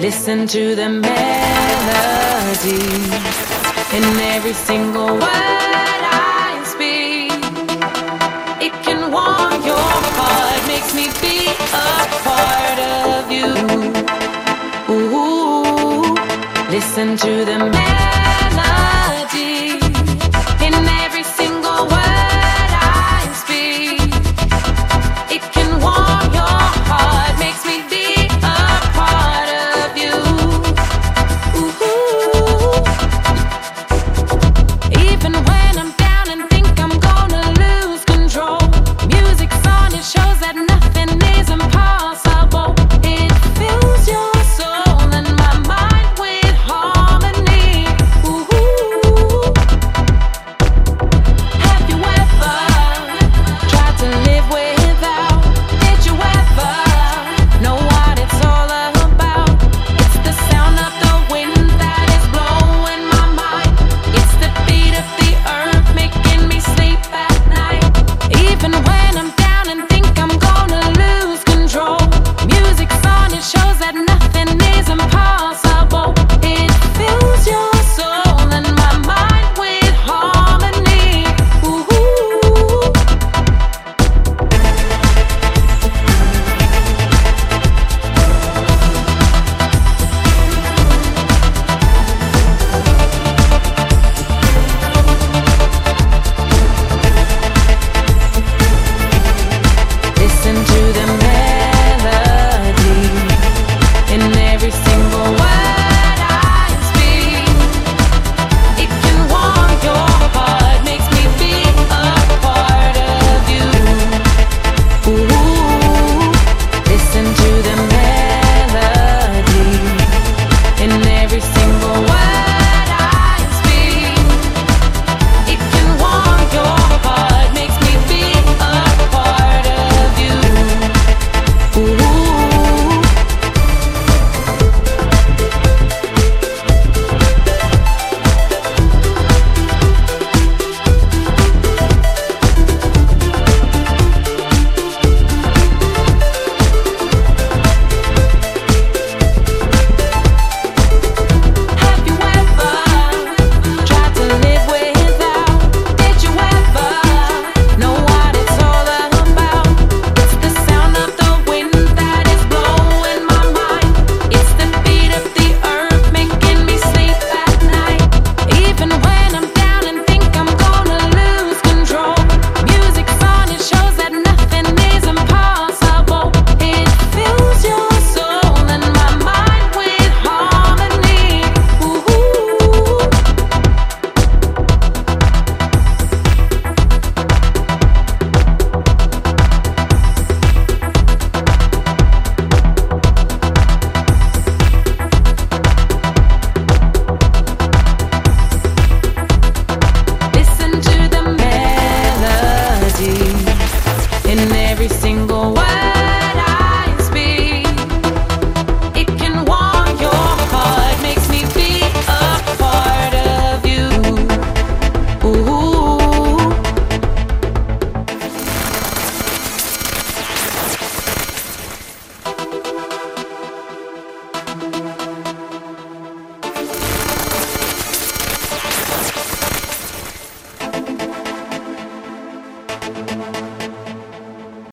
Listen to the melody in every single word I speak. It can warm your heart, makes me be a part of you. Ooh, listen to the melody.